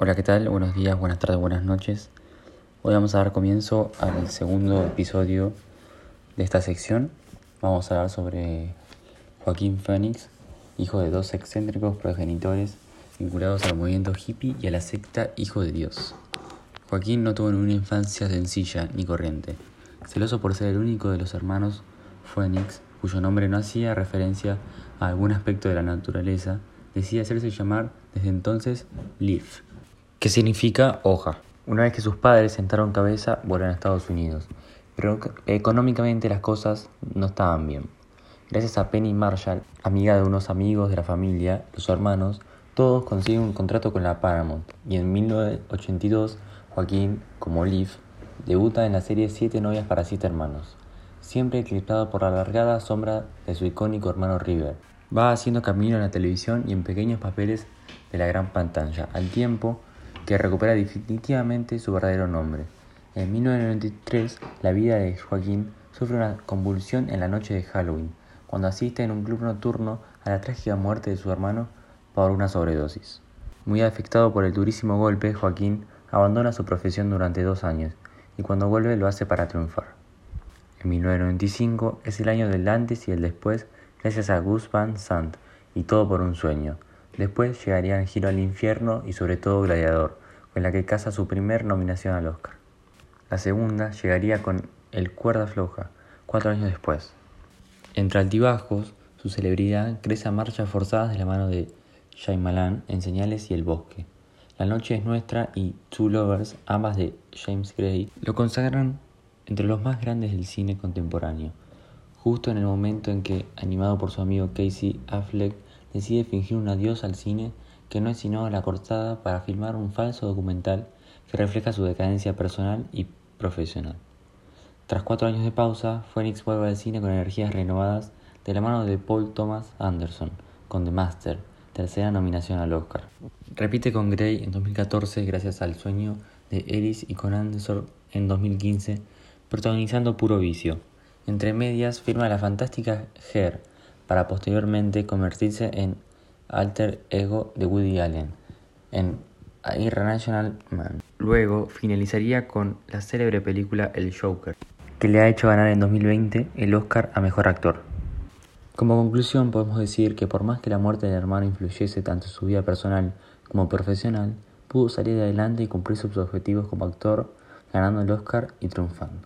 Hola, ¿qué tal? Buenos días, buenas tardes, buenas noches. Hoy vamos a dar comienzo al segundo episodio de esta sección. Vamos a hablar sobre Joaquín Phoenix, hijo de dos excéntricos progenitores vinculados al movimiento hippie y a la secta Hijo de Dios. Joaquín no tuvo una infancia sencilla ni corriente. Celoso por ser el único de los hermanos Phoenix, cuyo nombre no hacía referencia a algún aspecto de la naturaleza, decide hacerse llamar desde entonces Leaf, que significa hoja. Una vez que sus padres sentaron cabeza, vuelven a Estados Unidos, pero económicamente las cosas no estaban bien. Gracias a Penny Marshall, amiga de unos amigos de la familia, los hermanos, todos consiguen un contrato con la Paramount. Y en 1982 Joaquín, como Leaf, debuta en la serie Siete novias para siete hermanos, siempre eclipsado por la alargada sombra de su icónico hermano River, va haciendo camino en la televisión y en pequeños papeles de la gran pantalla, al tiempo que recupera definitivamente su verdadero nombre. En 1993, la vida de Joaquín sufre una convulsión en la noche de Halloween, cuando asiste en un club nocturno a la trágica muerte de su hermano por una sobredosis. Muy afectado por el durísimo golpe, Joaquín abandona su profesión durante dos años y cuando vuelve lo hace para triunfar. En 1995 es el año del antes y el después gracias a Gus Van Sant y Todo por un sueño. Después llegarían Giro al infierno y sobre todo Gladiador, con la que casa su primer nominación al Oscar. La segunda llegaría con El cuerda floja, cuatro años después. Entre altibajos, su celebridad crece a marchas forzadas de la mano de Shyamalan en Señales y El Bosque. La noche es nuestra y Two Lovers, ambas de James Gray, lo consagran entre los más grandes del cine contemporáneo justo en el momento en que, animado por su amigo Casey Affleck, decide fingir un adiós al cine que no es sino la cortada para filmar un falso documental que refleja su decadencia personal y profesional. Tras cuatro años de pausa, Phoenix vuelve al cine con energías renovadas de la mano de Paul Thomas Anderson, con The Master, tercera nominación al Oscar. Repite con Grey en 2014 gracias al sueño de Ellis y con Anderson en 2015, protagonizando Puro Vicio, entre medias firma la fantástica Her, para posteriormente convertirse en alter ego de Woody Allen, en Irrational Man. Luego finalizaría con la célebre película El Joker, que le ha hecho ganar en 2020 el Oscar a Mejor Actor. Como conclusión podemos decir que por más que la muerte del hermano influyese tanto en su vida personal como profesional, pudo salir adelante y cumplir sus objetivos como actor, ganando el Oscar y triunfando.